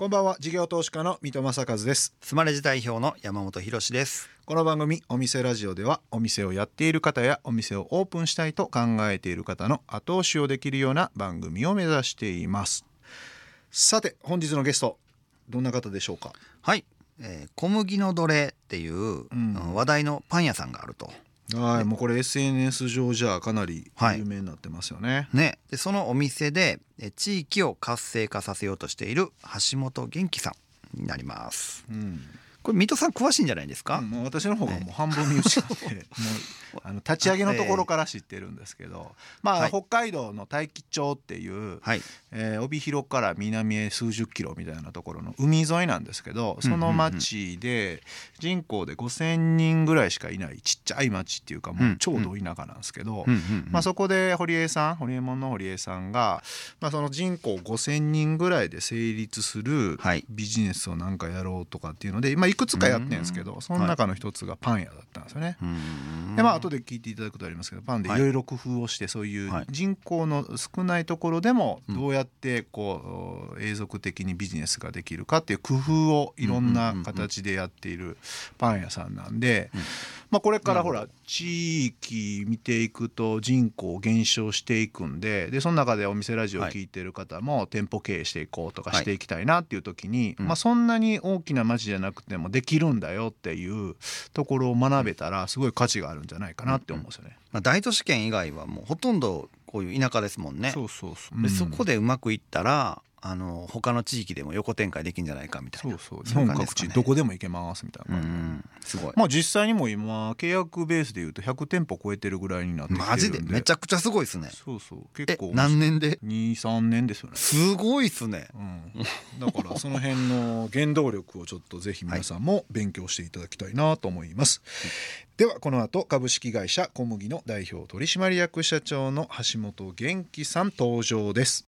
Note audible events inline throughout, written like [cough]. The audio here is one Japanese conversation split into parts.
こんばんは。事業投資家の水戸正和です。スマレジ代表の山本博です。この番組お店ラジオではお店をやっている方やお店をオープンしたいと考えている方の後押しをできるような番組を目指しています。さて本日のゲストどんな方でしょうか？はい、えー小麦の奴隷っていう、ん。話題のパン屋さんがあるとはいもうこれ SNS 上じゃかなりはい有名になってますよね、ね。でそのお店でえー地域を活性化させようとしている橋本元気さんになります。うん。これ水戸さん詳しいんじゃないですか、うんもう私の方がもう半分身内なんで、[laughs] もうあの立ち上げのところから知ってるんですけど、まあ、はい。北海道の大樹町っていう、はい。えー帯広から南へ数十キロみたいなところの海沿いなんですけどその町で人口で5,000人ぐらいしかいないちっちゃい町っていうかもう超ど田舎なんですけど、まあ、そこで堀江さん堀江門の堀江さんが、まあ、その人口5,000人ぐらいで成立するはい。ビジネスをなんかやろうとかっていうので、まあ、いくつかやってるんですけどその中の一つがパン屋だったんですよね。うん。でまあ後で聞いていただくとありますけどパンでいろいろ工夫をしてそういうはい。人口の少ないところでもどうやってこう永続的にビジネスができるかっていう工夫をいろんな形でやっているパン屋さんなんでまあこれからほら地域見ていくと人口減少していくんででその中でお店ラジオを聞いてる方も店舗経営していこうとかしていきたいなっていう時にうん。まあそんなに大きな町じゃなくてもできるんだよっていうところを学べたらすごい価値があるんじゃないかなって思うんですよね。まあ、大都市圏以外はもうほとんどこういう田舎ですもんね。そうそうそう。でうんそこでうまくいったらあの他の地域でも横展開できるんじゃないかみたいなそうそう。日本各地どこでも行けますみたいなうんすごい。まあ実際にも今契約ベースでいうと100店舗超えてるぐらいになってきて。マジで？めちゃくちゃすごいですね。そうそう。え結構。何年で？2、3年ですよね。すごいっすね。うん、だからその辺の原動力をちょっとぜひ皆さんも勉強していただきたいなと思います、ではこの後株式会社小麦の代表取締役社長の橋本元気さん登場です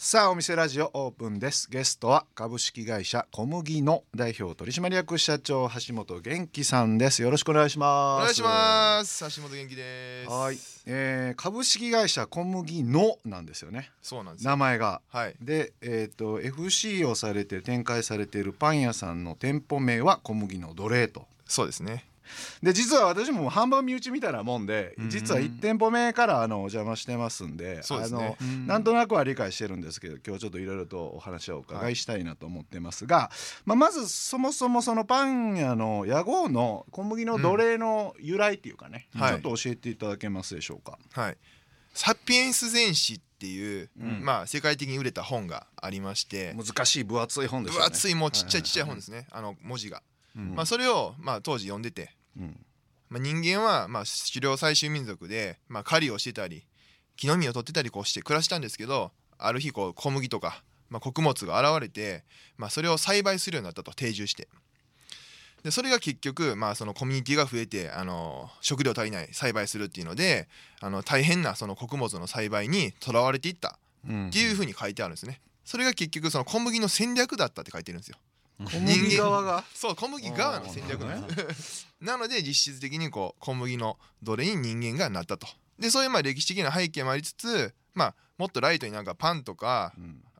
さあお店ラジオオープンですゲストは株式会社小麦の代表取締役社長橋本元気さんですよろしくお願いしますお願いします。橋本元気です。はい、えー株式会社小麦のなんですよねそうなんですよ。名前がはい。で、えー、と FC をされて展開されているパン屋さんの店舗名は小麦の奴隷とそうですね。で実は私も半分身内みたいなもんでうん実は1店舗目からあのお邪魔してますんでねあのなんとなくは理解してるんですけど今日ちょっといろいろとお話をお伺いしたいなと思ってますが、まあ、まずそもそもそのパン屋の屋号の小麦の奴隷の由来っていうかね、うんはいちょっと教えていただけますでしょうか？はい。サピエンス全史っていう、うんまあ世界的に売れた本がありまして、難しい分厚い本ですよね。分厚いもうちっちゃいちっちゃい本ですね。あの文字が。うんまあそれをまあ当時読んでて、まあ人間はまあ狩猟採集民族でまあ狩りをしてたり木の実を取ってたりこうして暮らしたんですけど、ある日こう小麦とかまあ穀物が現れて、まあそれを栽培するようになったと定住して。でそれが結局、まあ、そのコミュニティが増えてあの食料足りない栽培するっていうのであの大変なその穀物の栽培にとらわれていったっていうふうに書いてあるんですね。それが結局その小麦の戦略だったって書いてるんですよ。小麦側が？そう小麦側の戦略なんです。[laughs] なので実質的にこう小麦の奴隷に人間がなったと。でそういうまあ歴史的な背景もありつつ、まあ、もっとライトになんかパンとか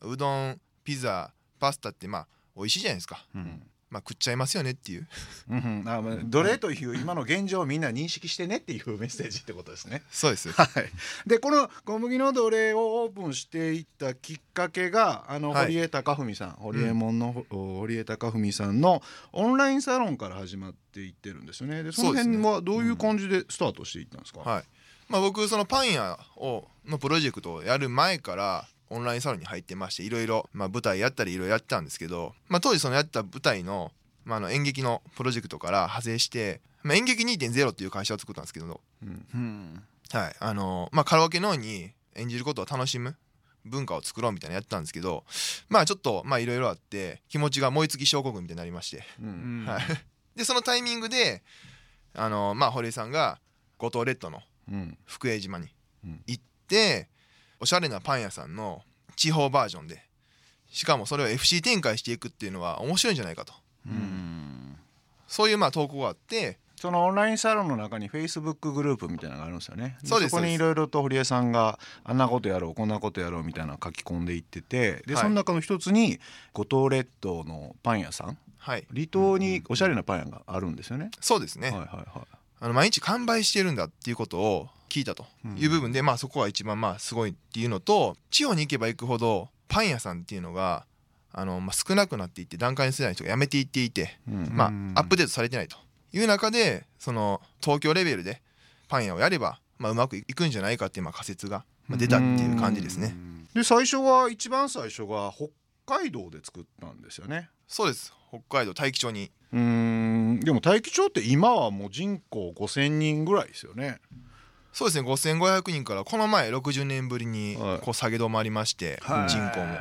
うどんピザパスタってまあ美味しいじゃないですか。うんまあ食っちゃいますよねっていう。うんうん、あまあ奴隷という今の現状をみんな認識してねっていうメッセージってことですね。そうです。はい、でこの小麦の奴隷をオープンしていったきっかけがあのはい。堀江貴文さん、堀江門のお堀江貴文さんのオンラインサロンから始まっていってるんですよね。でその辺はどういう感じでスタートしていったんですか、はい。まあ、僕そのパン屋をのプロジェクトをやる前からオンラインサロンに入ってましていろいろまあ舞台やったりいろいろやってたんですけど、まあ、当時そのやった舞台の,、まあ、あの演劇のプロジェクトから派生して、まあ、演劇2.0っていう会社を作ったんですけど、うん。はい。あのまあ、カラオケのように演じることを楽しむ文化を作ろうみたいなのやってたんですけどまあちょっとまあいろいろあって気持ちが燃え尽き症候群みたいになりまして、うん。はい、でそのタイミングであのまあ堀江さんが五島列島のうん。福江島にうん。行っておしゃれなパン屋さんの地方バージョンでしかもそれを FC 展開していくっていうのは面白いんじゃないかと。うん。そういうまあ投稿があってそのオンラインサロンの中にフェイスブックグループみたいなのがあるんですよね。そうですそこにいろいろと堀江さんがあんなことやろうこんなことやろうみたいなのを書き込んでいっててで、はい。その中の一つに五島列島のパン屋さん。はい。離島におしゃれなパン屋があるんですよね、そうですね、はいはいはいあの毎日完売してるんだっていうことを聞いたという部分で、まあそこが一番まあすごいっていうのと地方に行けば行くほどパン屋さんっていうのがあの、まあ、少なくなっていって段階の世代の人が辞めていっていて、うん。まあアップデートされてないという中でその東京レベルでパン屋をやれば、まあ、うまくいくんじゃないかっていうまあ仮説がまあ出たっていう感じですね。で最初は一番最初が北海道で作ったんですよね。そうです。北海道大樹町に。うでも大樹町って今はもう人口5,000人ぐらいですよね。そうですね5500人からこの前60年ぶりにはい。こう下げ止まりまして、人口も。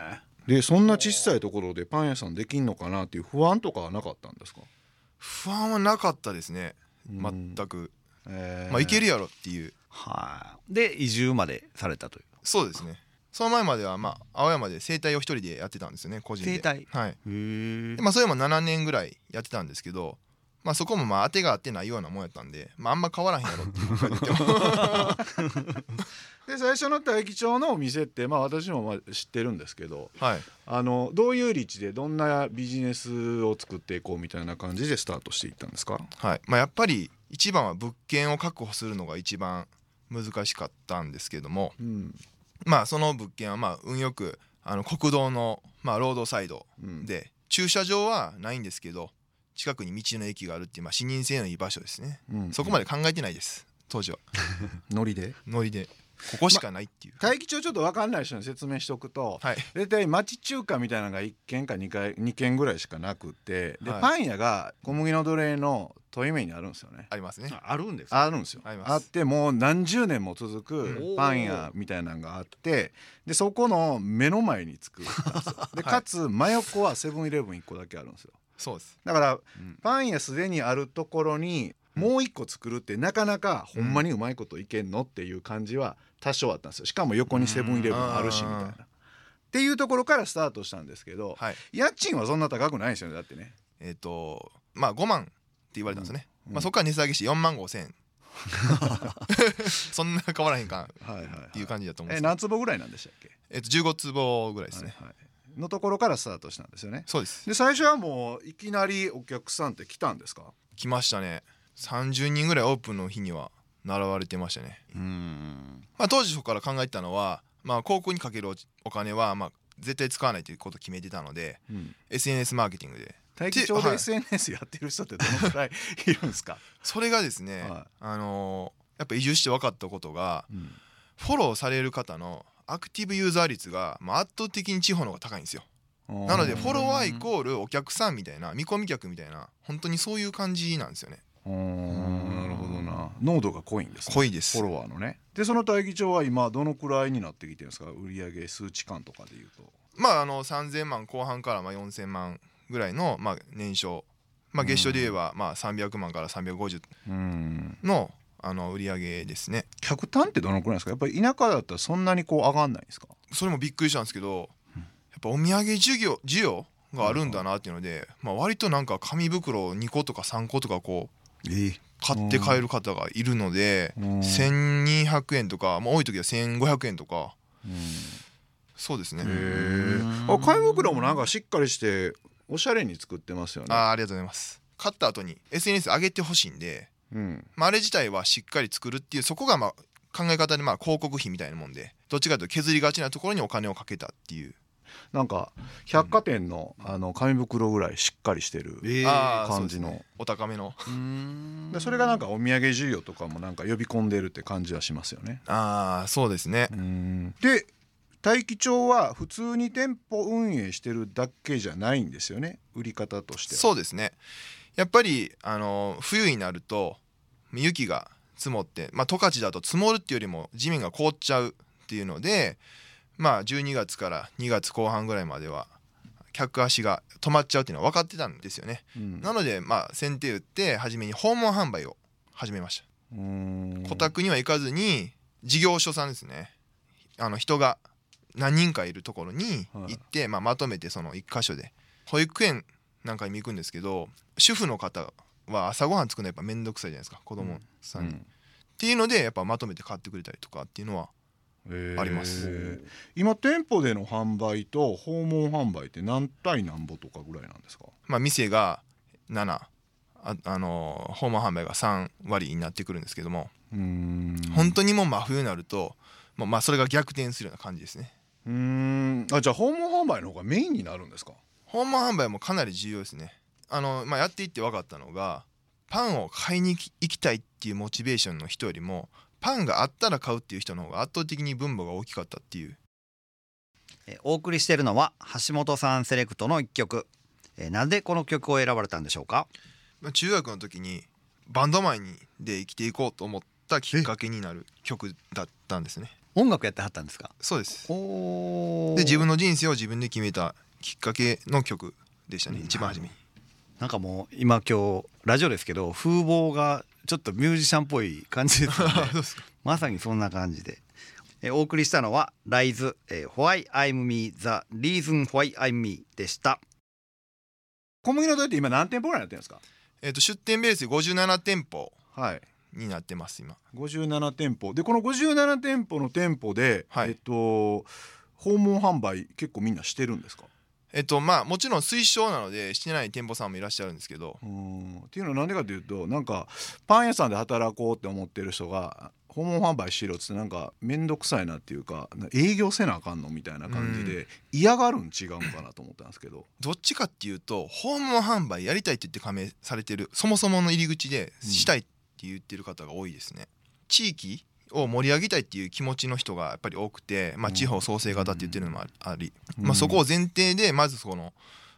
でそんな小さいところでパン屋さんできんのかなっていう不安とかはなかったんですか、不安はなかったですね。うん。全く、えー。まあいけるやろっていう。はい。で移住までされたという。そうですね。その前まではまあ青山で整体を一人でやってたんですよね個人で。整体はい。へえでまあそれも7年ぐらいやってたんですけどまあそこもまあ当てがあってないようなもんやったんでまああんま変わらへんやろってで言っても。[laughs] で最初の大樹町のお店ってまあ私もまあ知ってるんですけどはい。あのどういう立地でどんなビジネスを作っていこうみたいな感じでスタートしていったんですか？はい。まあやっぱり一番は物件を確保するのが一番難しかったんですけどもうん。まあその物件はまあ運よくあの国道のまあロードサイドうん。で駐車場はないんですけど近くに道の駅があるっていうまあ視認性のいい場所ですね。うんそこまで考えてないです。当時は。[laughs] ノリで？ノリで。ここしかないっていう、大樹町ちょっと分かんない人に説明しておくとはい。大体町中華みたいなのが1軒か2回2軒ぐらいしかなくってで、はい。パン屋が小麦の奴隷の遠い目にあるんですよね。ありますね。あるんですあるんですよ。あってもう何十年も続くうん。パン屋みたいなのがあってでそこの目の前に作ったんですよ。で [laughs] かつ真横はセブンイレブン1個だけあるんですよそうです。だからん。パン屋すでにあるところにもう1個作るってなかなかほんまにうまいこといけんのっていう感じは多少あったんですよ。しかも横にセブンイレブンあるしみたいな。っていうところからスタートしたんですけど、はい。家賃はそんな高くないですよねだってね。えっ、とまあ5万って言われたんですよね、うん。まあ、そこから値下げして4万5千円。[laughs] そんな変わらへんかはいはい、はい、っていう感じだと思うんえですけど。何坪ぐらいなんでしたっけ、えっと15坪ぐらいですね、はいはい、のところからスタートしたんですよね。そうです。で最初はもういきなりお客さんって来たんですか？来ましたね。30人ぐらいオープンの日には習われてましたね、うん。まあ、当時そこから考えてたのは、まあ、広告にかけるおお金は、まあ、絶対使わないということを決めてたので SNS マーケティングで。大気町ではい。SNS やってる人ってどのくらい [laughs] いるんですか、それがですね、はい。あのーやっぱ移住して分かったことがうん。フォローされる方のアクティブユーザー率が、まあ、圧倒的に地方の方が高いんですよ。なのでフォロワーイコールお客さんみたいな見込み客みたいな本当にそういう感じなんですよね。うんなるほどな。濃度が濃いんですね。濃いです。フォロワーのね。でその大気町は今どのくらいになってきてるんですか？売上数値感とかでいうと。まああの3000万後半からまあ4000万ぐらいのまあ年商。まあ月賞で言えばまあ300万から350うん。のあの売り上げですね。客単ってどのくらいですか？やっぱり田舎だったらそんなにこう上がんないんですか？それもびっくりしたんですけどやっぱお土産需要需要があるんだなっていうので、まあ、割となんか紙袋2個とか3個とかこうえ買って帰る方がいるのでうん。1200円とか、まあ、多い時は1500円とか。そうですね。へえ。あ紙袋もなんかしっかりしておしゃれに作ってますよね。あーありがとうございます。買った後に SNS 上げてほしいんで、うん。まあ、あれ自体はしっかり作るっていうそこがまあ考え方でまあ広告費みたいなもんでどっちかというと削りがちなところにお金をかけたっていう。なんか百貨店のあの紙袋ぐらいしっかりしてる感じの。そうですね。お高めの。うん。でそれがなんかお土産需要とかもなんか呼び込んでるって感じはしますよね。ああそうですね。うん。で大樹町は普通に店舗運営してるだけじゃないんですよね売り方として。は。そうですねやっぱりあの冬になると雪が積もってまあ十勝だと積もるっていうよりも地面が凍っちゃうっていうのでまあ12月から2月後半ぐらいまでは客足が止まっちゃうっていうのは分かってたんですよね。うん。なのでまあ先手打って初めに訪問販売を始めました。うん。顧客には行かずに事業所さんですね。あの人が何人かいるところに行って、まあ、まとめてその一箇所で保育園なんかにも行くんですけど主婦の方は朝ごはん作るのやっぱ面倒くさいじゃないですか子供さんに、うん。っていうのでやっぱまとめて買ってくれたりとかっていうのはあります。へー。今店舗での販売と訪問販売って何対何歩とかぐらいなんですか？まあ店が7ああの訪問販売が3割になってくるんですけどもうーん。本当にもう真冬になるともうまあそれが逆転するような感じですね。うーん。あじゃあ訪問販売の方がメインになるんですか？訪問販売もかなり重要ですね。あの、まあ、やっていって分かったのがパンを買いに行きたいっていうモチベーションの人よりもパンがあったら買うっていう人の方が圧倒的に分母が大きかったっていう。えーお送りしているのは橋本さんセレクトの一曲、えーなぜこの曲を選ばれたんでしょうか？まあ中学の時にバンドマンにで生きていこうと思ったきっかけになる曲だったんですね。音楽やってはったんですか？そうです。おで自分の人生を自分で決めたきっかけの曲でしたね一番初めに。なんかもう今今日ラジオですけど風貌がちょっとミュージシャンっぽい感じです [laughs] まさにそんな感じで、えーお送りしたのは「ライズ、えー Why I'm Me The Reason Why I'm Me」でした。小麦のどうやって今何店舗ぐらいになってるんですか？えっと出店ベースで57店舗。はい。になってます今。57店舗。でこの57店舗の店舗で、はい。えっと訪問販売結構みんなしてるんですか？えっとまあもちろん推奨なのでしてない店舗さんもいらっしゃるんですけど。うん。っていうのはなんでかというとなんかパン屋さんで働こうって思ってる人が訪問販売しろっつってなんか面倒くさいなっていうか営業せなあかんのみたいな感じで嫌がるん違うのかなと思ったんですけど。どっちかっていうと訪問販売やりたいって言って加盟されてるそもそもの入り口でうん。したいって言ってる方が多いですね、地域を盛り上げたいっていう気持ちの人がやっぱり多くて、まあ、うん。地方創生型って言ってるのもあり、うん。まあ、そこを前提でまずその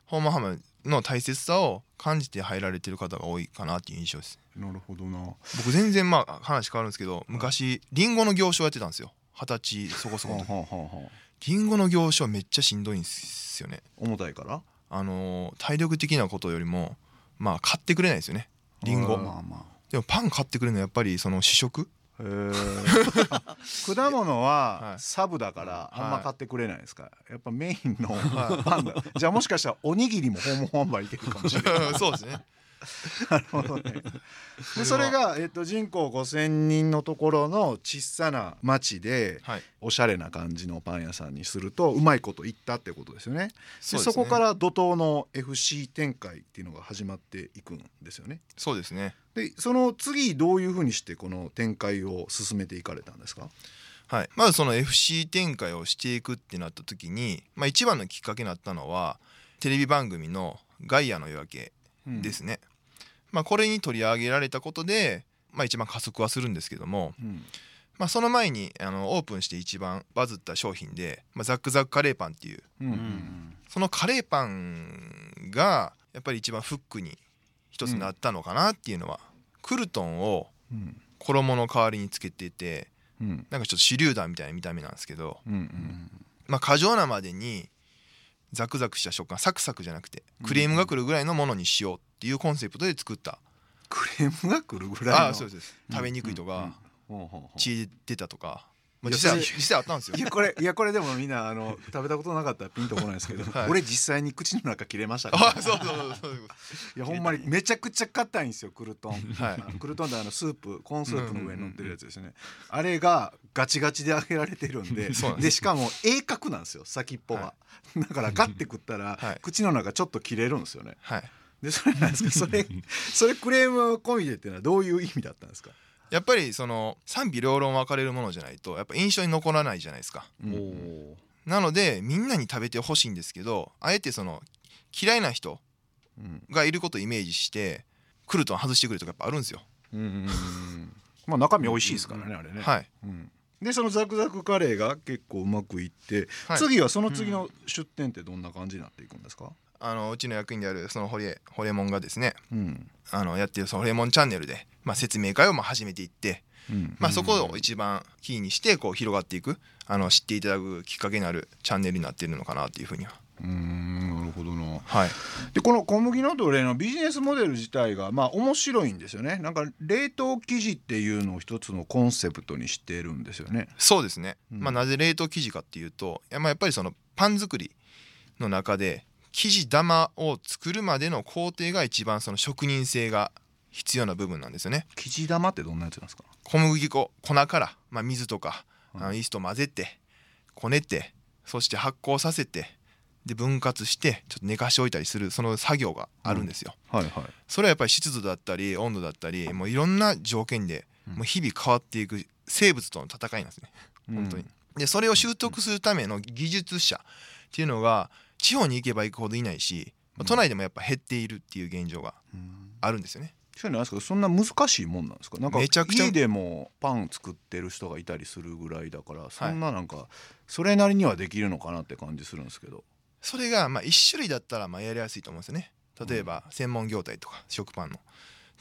訪問販売の大切さを感じて入られてる方が多いかなっていう印象です。なるほどな。僕全然まあ話変わるんですけど昔リンゴの行商やってたんですよ。二十歳そこそこの時リンゴの行商めっちゃしんどいんですよね。重たいから？あのー体力的なことよりもまあ買ってくれないですよね。リンゴ。うんまあまでもパン買ってくれるのはやっぱりその試食 [laughs] 果物ははい。サブだからあんま買ってくれないですか、やっぱメインのはパンだ。じゃあもしかしたらおにぎりも訪問販売いけるかもしれない。[laughs] そうですね [laughs] なるほどね。でそれが、えっと、人口5,000人のところの小さな町ではい。おしゃれな感じのパン屋さんにするとうまいこといったってことですよね。でそですね。こから怒涛の FC 展開っていうのが始まっていくんですよね。そうですね。でその次どういうふうにしてこの展開を進めていかれたんですか？はい。まずその FC 展開をしていくってなった時に、まあ、一番のきっかけになったのはテレビ番組の「ガイアの夜明け」ですね、まあこれに取り上げられたことで、まあ、一番加速はするんですけども、うん。まあ、その前にあのオープンして一番バズった商品で、まあ、ザックザックカレーパンっていう。うんそのカレーパンがやっぱり一番フックに一つなったのかなっていうのは、クルトンをうん。衣の代わりにつけててうん。なんかちょっと手榴弾みたいな見た目なんですけど、うんうんまあ、過剰なまでにザクザクした食感サクサクじゃなくてクレームが来るぐらいのものにしようっていうコンセプトで作った、クレームが来るぐらいの？ああそうです食べにくいとか、血出たとか、まあ、実際実際あったんですよ。いやこれいやこれでもみんなあの食べたことなかったらピンとこないですけど、はい。俺実際に口の中切れましたから。あそうそうそうそういやほんまにめちゃくちゃ硬いんですよクルトン、はい。クルトンってあのスープコーンスープの上に乗ってるやつですね、あれがガチガチで揚げられてるんででしかも鋭角なんですよ先っぽが、はだからガッて食ったら、はい。口の中ちょっと切れるんですよね。はい。でそれなんですかそれそれクレーム込みでっていうのはどういう意味だったんですか、やっぱりその賛否両論分かれるものじゃないとやっぱ印象に残らないじゃないですか。なのでみんなに食べてほしいんですけどあえてその嫌いな人うん。がいることをイメージしてクルトン外してくれとかやっぱあるんですよ。うん。うん。うん。まあ中身美味しいですからね、あれね、はい。うん。でそのザクザクカレーが結構うまくいって、はい。次はその次の出店ってどんな感じになっていくんですか、あのうちの役員であるそのホリホリエモンがですねうん。あのやってるそのホリエモンチャンネルで、まあ、説明会をまあ始めていって、うん。まあ、そこを一番キーにしてこう広がっていくあの知っていただくきっかけになるチャンネルになっているのかなっていうふうには。うーんなるほどな。はい。でこの小麦の奴隷のビジネスモデル自体がまあ面白いんですよね。なんか冷凍生地っていうのを一つのコンセプトにしてるんですよね。そうですね、うん。まあ、なぜ冷凍生地かっていうとや,、まあ、やっぱりそのパン作りの中で生地玉を作るまでの工程が一番その職人性が必要な部分なんですよね。生地玉ってどんなやつなんですか？小麦粉粉から、まあ、水とかうん。あのイーストを混ぜてこねてそして発酵させてで分割してちょっと寝かしておいたりするその作業があるんですよ、はいはい。それはやっぱり湿度だったり温度だったりもういろんな条件でうん。もう日々変わっていく生物との戦いなんですね。本当に、でそれを習得するための技術者っていうのが地方に行けば行くほどいないし、まあ都内でもやっぱ減っているっていう現状がうん。あるんですよね。それなんですか？そんな難しいもんなんですか？なんかめちゃくちゃ家でもパン作ってる人がいたりするぐらいだからそんななんかそれなりにはできるのかなって感じするんですけど。それがまあ1種類だったらまあやりやすいと思うんですよね。例えば専門業態とか食パンの。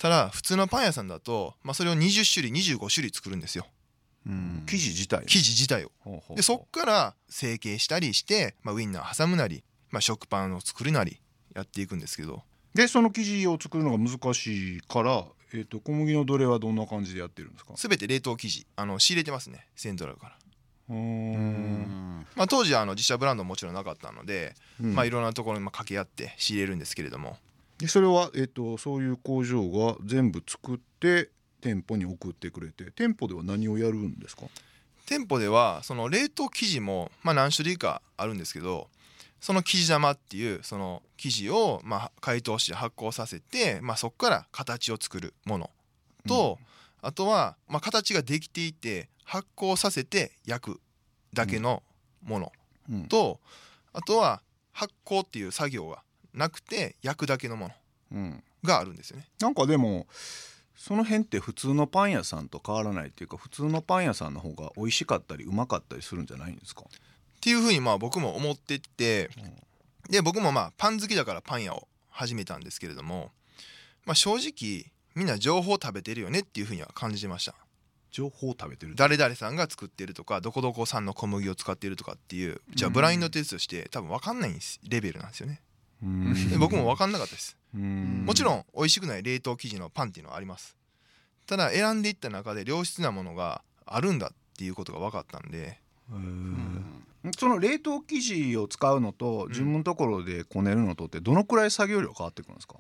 ただ普通のパン屋さんだと、まあ、それを20種類25種類作るんですよ。うん。生地自体生地自体を。でそっから成形したりして、まあ、ウインナー挟むなり、まあ、食パンを作るなりやっていくんですけど。でその生地を作るのが難しいから、えー、と小麦のどれはどんな感じでやってるんですか？全て冷凍生地。あの仕入れてますね。セントラルから、うん。ん。まあ、当時はあの自社ブランドももちろんなかったので、うん。まあ、いろんなところにまあ掛け合って仕入れるんですけれども。でそれは、えー、とそういう工場が全部作って店舗に送ってくれて店舗では何をやるんですか？店舗ではその冷凍生地もまあ何種類かあるんですけどその生地玉っていうその生地をまあ解凍して発酵させて、まあ、そこから形を作るものと、あとはまあ形ができていて発酵させて焼くだけのものうん。と、あとは発酵っていう作業がなくて焼くだけのものうん。があるんですよね。なんかでもその辺って普通のパン屋さんと変わらないっていうか普通のパン屋さんの方が美味しかったりうまかったりするんじゃないんですか、っていうふうにまあ僕も思っててで僕もまあパン好きだからパン屋を始めたんですけれども、まあ、正直みんな情報食べてるよねっていうふうには感じてました。情報を食べてる。誰々さんが作ってるとかどこどこさんの小麦を使ってるとかっていうじゃあブラインドテストして多分分かんないレベルなんですよね。僕も分かんなかったです。うん。もちろん美味しくない冷凍生地のパンっていうのはあります。ただ選んでいった中で良質なものがあるんだっていうことが分かったんでへーその冷凍生地を使うのとん。自分のところでこねるのとってどのくらい作業量変わってくるんですか？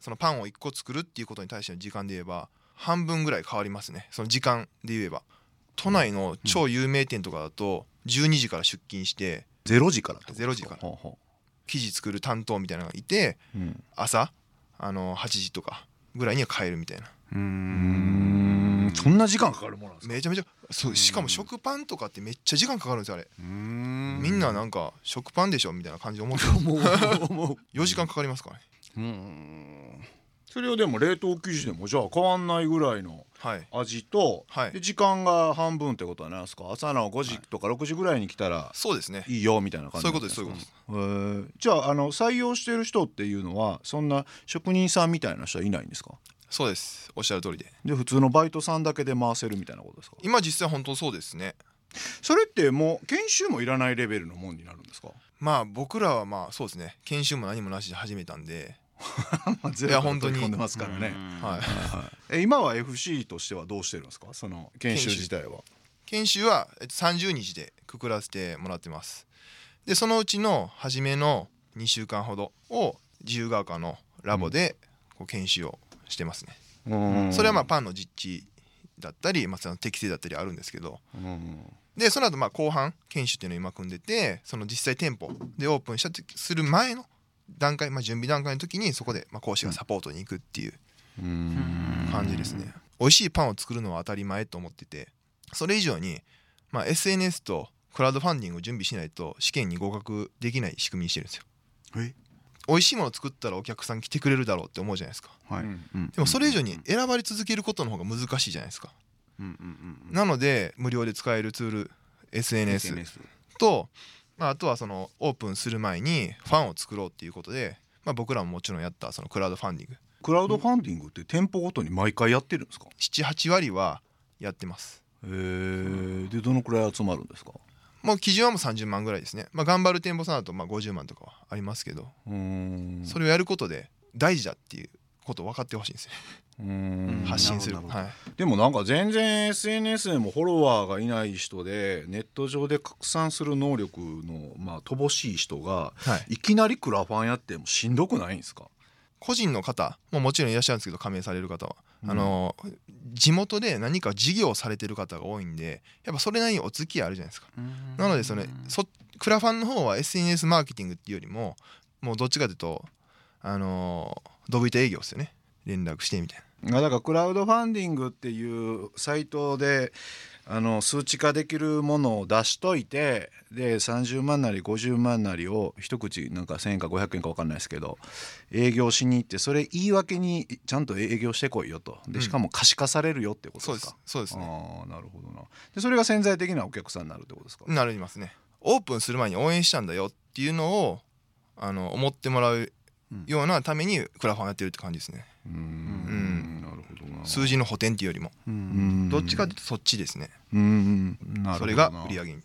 そのパンを1個作るっていうことに対しての時間で言えば半分ぐらい変わりますね。その時間で言えば。都内の超有名店とかだと12時から出勤して0時からってことですか？0時から。ほうほ生地作る担当みたいなのがいてううん。朝あの8時とかぐらいには帰るみたいな。ううーんそんな時間かかるものなんですか？めちゃめちゃそうしかも食パンとかってめっちゃ時間かかるんですよあれ。うん。みんななんか食パンでしょみたいな感じで思ってる。もうもう4時間かかりますからね。うん。それをでも冷凍生地でもじゃあ変わんないぐらいのはい。味と、はい。で時間が半分ってことは何ですか？朝の5時とか6時ぐらいに来たらそうですね。いいよみたいな感じそういうことですそういうことです。へー。じゃああの採用してる人っていうのはそんな職人さんみたいな人はいないんですか？そうです。おっしゃる通りで。で普通のバイトさんだけで回せるみたいなことですか？今実際本当そうですね。それってもう研修もいらないレベルのもんになるんですか？まあ僕らはまあそうですね。研修も何もなしで始めたんで。[laughs] ゼいや本当に。込んでますからね、はい。え今は FC としてはどうしてるんですか？その研修自体は。研修はえっと30日でくくらせてもらってます。でそのうちの初めの2週間ほどを自由が丘のラボでこう研修をしてますね、それはまあパンの実地だったり、まあ、その適正だったりあるんですけど。うん。でその後まあ後半研修っていうのを今組んでてその実際店舗でオープンしたとする前の段階、まあ、準備段階の時にそこでまあ講師がサポートに行くっていううん。感じですね。美味しいパンを作るのは当たり前と思っててそれ以上に、まあ、SNS とクラウドファンディングを準備しないと試験に合格できない仕組みにしてるんですよ。え？美味しいものを作ったらお客さん来てくれるだろうって思うじゃないですか。はい、うん。でもそれ以上に選ばれ続けることの方が難しいじゃないですか。うん。うん。うん。なので無料で使えるツール SNS SNS と、まあ、あとはそのオープンする前にファンを作ろうっていうことで、まあ、僕らももちろんやったそのクラウドファンディング。クラウドファンディングって店舗ごとに毎回やってるんですか？78割はやってます。へえでどのくらい集まるんですか？もう基準はもう30万ぐらいですね、まあ、頑張る店舗さんだとまあ50万とかはありますけど。うーん。それをやることで大事だっていうことを分かってほしいんですねうーん。発信する。はい。でもなんか全然 SNS でもフォロワーがいない人でネット上で拡散する能力のまあ乏しい人がはい、いきなりクラファンやってもしんどくないんですか？個人の方ももちろんいらっしゃるんですけど加盟される方は、うん。あの地元で何か事業をされてる方が多いんでやっぱそれなりにお付き合いあるじゃないですか。なのでそれそクラファンの方は SNS マーケティングっていうよりももうどっちかというとあのドブ板営業ですよね。連絡してみたいな。あだからクラウドファンディングっていうサイトであの数値化できるものを出しといてで30万なり50万なりを一口なんか1,000円か500円か分かんないですけど営業しに行ってそれ言い訳にちゃんと営業してこいよと。でしかも可視化されるよってことそうです。ですか、そうですね。ああなるほどな。でそれが潜在的なお客さんになるってことですか、なりますね。オープンする前に応援したんだよっていうのをあの思ってもらうようなためにクラファンやってるって感じですねうーんうん。なるほどな数字の補填っていうよりも。うん。どっちかっていうとそっちですね。うん。なるほどな。それが売り上げに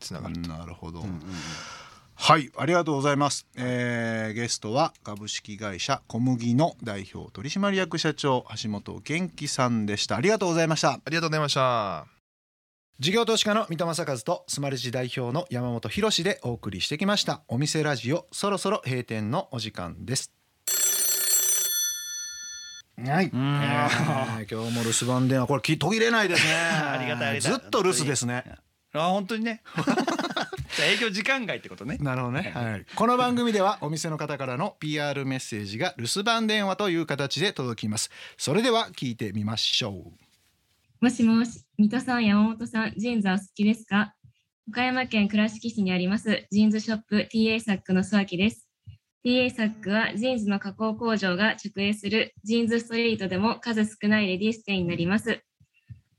つながると。なるほど、はいありがとうございます、えーゲストは株式会社小麦の代表取締役社長橋本元気さんでした。ありがとうございました。ありがとうございました。事業投資家の三戸正和とスマレジ代表の山本博でお送りしてきました。お店ラジオそろそろ閉店のお時間ですはい、えー今日も留守番電話これき途切れないですね。[laughs] ありがたいずっと留守ですね。あ本当にね。[laughs] じゃあ営業時間外ってことね。なるほどね、はい、この番組ではお店の方からの PR メッセージが留守番電話という形で届きます。それでは聞いてみましょう。もしもし、水戸さん、山本さん、ジーンズはお好きですか？岡山県倉敷市にありますジーンズショップ TA サックの諏訪木です。TA サックはジーンズの加工工場が直営するジーンズストリートでも数少ないレディース店になります。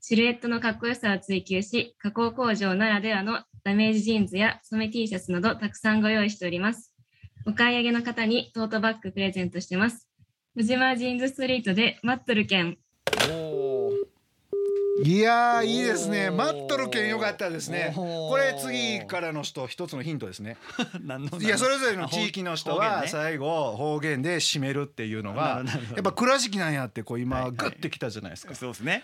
シルエットのかっこよさを追求し、加工工場ならではのダメージジーンズや染め T シャツなどたくさんご用意しております。お買い上げの方にトートバッグプレゼントしてます。宇島ジーンズストリートで待っとるけん。いやーいいですね。待っとるけんよかったですね。これ次からの人一つのヒントですね。[laughs] いやそれぞれの地域の人は最後方言で締めるっていうのがやっぱ倉敷なんやってこう今グッてきたじゃないですか。そうですね。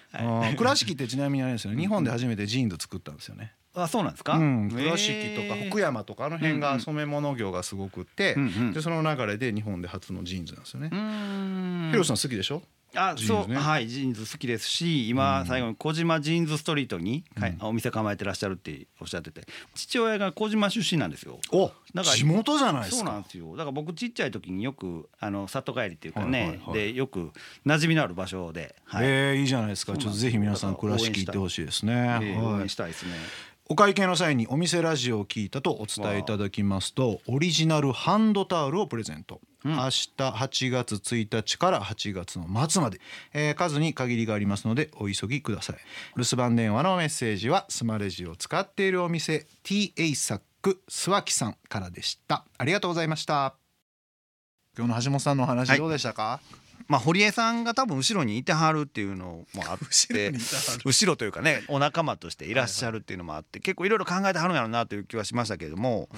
倉敷ってちなみにあれですよね。日本で初めてジーンズ作ったんですよね。あそうなんですか？うん、倉敷とか福山とかあの辺が染め物業がすごくって、うんうん。でその流れで日本で初のジーンズなんですよね。ヒロさん好きでしょ？あそう。はいジーンズ好きですし今最後に児島ジーンズストリートに、はいお店構えてらっしゃるっておっしゃってて。父親が児島出身なんですよ。おだから地元じゃないですか。そうなんですよ。だから僕ちっちゃい時によくあの里帰りっていうかね、はいはいはいでよく馴染みのある場所で、はい。えーいいじゃないですか。ちょっとぜひ皆さん倉敷行ってほしいですね。えー応はい。援したいですね、お会計の際にお店ラジオを聞いたとお伝えいただきますとオリジナルハンドタオルをプレゼント、明日8月1日から8月の末まで、えー数に限りがありますのでお急ぎください。留守番電話のメッセージはスマレジを使っているお店 TA サックスワキさんからでした。ありがとうございました。今日の橋本さんのお話はい。どうでしたか、まあ堀江さんが多分後ろにいてはるっていうのもあって [laughs] 後ろというかねお仲間としていらっしゃるっていうのもあって結構いろいろ考えてはるんやろうなという気はしましたけれども、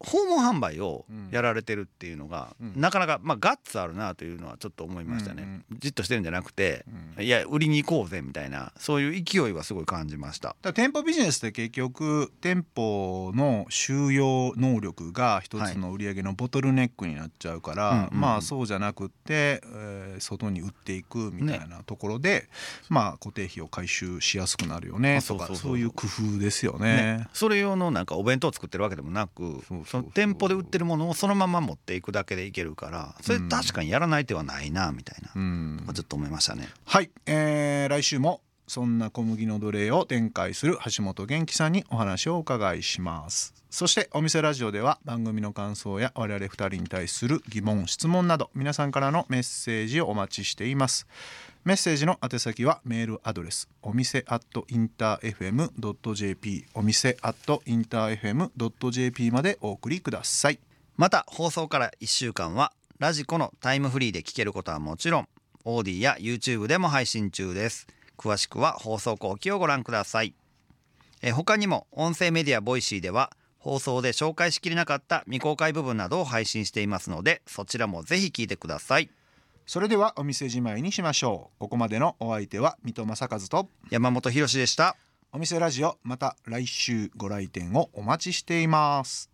訪問販売をやられてるっていうのが、うん。なかなか、まあ、ガッツあるなというのはちょっと思いましたね、うんじっとしてるんじゃなくて、うん。いや売りに行こうぜみたいなそういう勢いはすごい感じました。店舗ビジネスって結局店舗の収容能力が一つの売り上げのボトルネックになっちゃうから、うんうんうん。まあそうじゃなくって、えー外に売っていくみたいなところで、まあ固定費を回収しやすくなるよねあとかそういう工夫ですよね。ね、それ用のなんかお弁当を作ってるわけでもなくそうその店舗で売ってるものをそのまま持っていくだけでいけるからそれ確かにやらない手はないなみたいな、うん。ちょっと思いましたね。はい、えー来週もそんな小麦の奴隷を展開する橋本元気さんにお話をお伺いします。そしてお店ラジオでは番組の感想や我々2人に対する疑問質問など皆さんからのメッセージをお待ちしていますメッセージの宛先はメールアドレスお店アットインター FM.jp お店アットインター FM.jp までお送りください。また放送から1週間は radiko のタイムフリーで聞けることはもちろん AuDee や YouTube でも配信中です。詳しくは放送後記をご覧ください。え他にも音声メディア Voicy では放送で紹介しきれなかった未公開部分などを配信していますのでそちらもぜひ聞いてください。それではお店じまいにしましょう。ここまでのお相手は水戸正和と山本博史でした。お店ラジオまた来週ご来店をお待ちしています